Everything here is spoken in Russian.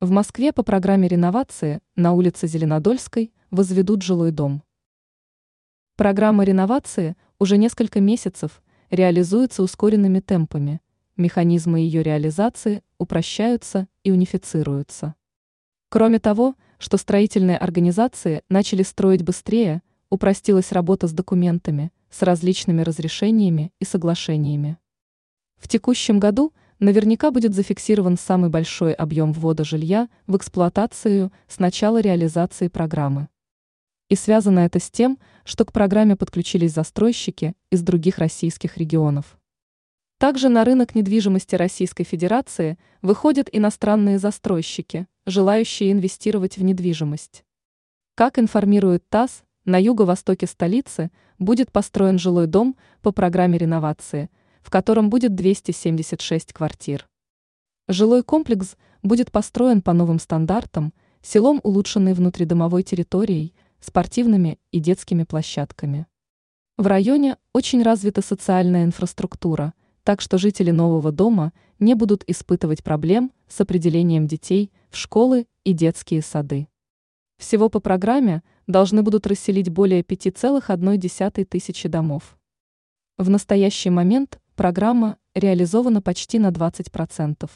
В Москве по программе реновации на улице Зеленодольской возведут жилой дом. Программа реновации уже несколько месяцев реализуется ускоренными темпами. Механизмы ее реализации упрощаются и унифицируются. Кроме того, что строительные организации начали строить быстрее, упростилась работа с документами, с различными разрешениями и соглашениями. В текущем году – наверняка будет зафиксирован самый большой объем ввода жилья в эксплуатацию с начала реализации программы. И связано это с тем, что к программе подключились застройщики из других российских регионов. Также на рынок недвижимости Российской Федерации выходят иностранные застройщики, желающие инвестировать в недвижимость. Как информирует ТАСС, на юго-востоке столицы будет построен жилой дом по программе реновации – в котором будет 276 квартир. Жилой комплекс будет построен по новым стандартам, селом улучшенной внутридомовой территорией, спортивными и детскими площадками. В районе очень развита социальная инфраструктура, так что жители нового дома не будут испытывать проблем с определением детей в школы и детские сады. Всего по программе должны будут расселить более 5,1 тысячи домов. В настоящий момент Программа реализована почти на 20%.